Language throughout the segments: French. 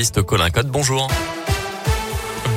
journaliste Colin Code. Bonjour.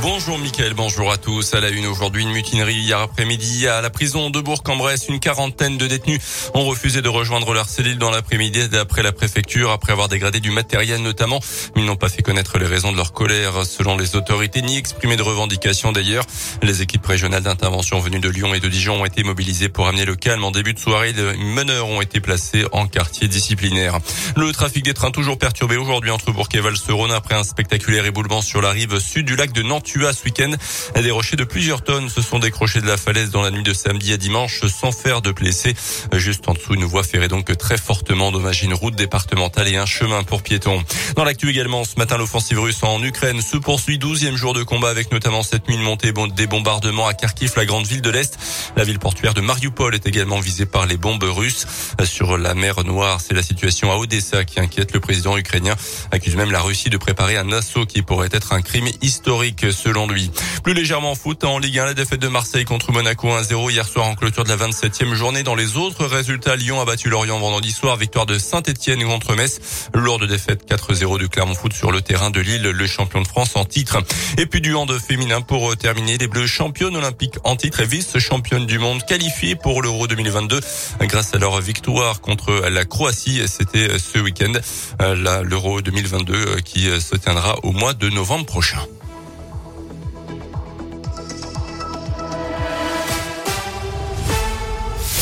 Bonjour Mickaël, bonjour à tous. À la une aujourd'hui, une mutinerie hier après-midi à la prison de Bourg-en-Bresse. Une quarantaine de détenus ont refusé de rejoindre leur cellule dans l'après-midi d'après la préfecture, après avoir dégradé du matériel notamment. Ils n'ont pas fait connaître les raisons de leur colère selon les autorités, ni exprimé de revendications d'ailleurs. Les équipes régionales d'intervention venues de Lyon et de Dijon ont été mobilisées pour amener le calme. En début de soirée, les meneurs ont été placés en quartier disciplinaire. Le trafic des trains toujours perturbé aujourd'hui entre Bourg et val après un spectaculaire éboulement sur la rive sud du lac de Nantes ce week-end. Des rochers de plusieurs tonnes se sont décrochés de la falaise dans la nuit de samedi à dimanche sans faire de blessés. Juste en dessous, une voie ferrée donc très fortement endommagée, une route départementale et un chemin pour piétons. Dans l'actu également, ce matin, l'offensive russe en Ukraine se poursuit. Douzième jour de combat avec notamment cette nuit une montée des bombardements à Kharkiv, la grande ville de l'Est. La ville portuaire de Mariupol est également visée par les bombes russes. Sur la mer Noire, c'est la situation à Odessa qui inquiète le président ukrainien. Accuse même la Russie de préparer un assaut qui pourrait être un crime historique selon lui. Plus légèrement foot en Ligue 1, la défaite de Marseille contre Monaco 1-0 hier soir en clôture de la 27e journée. Dans les autres résultats, Lyon a battu Lorient vendredi soir, victoire de Saint-Etienne contre Metz. Lourde défaite 4-0 du Clermont Foot sur le terrain de Lille, le champion de France en titre. Et puis du hand féminin pour terminer, les Bleus championnes olympiques en titre et vice-championnes du monde qualifiées pour l'Euro 2022 grâce à leur victoire contre la Croatie. C'était ce week-end, l'Euro 2022 qui se tiendra au mois de novembre prochain.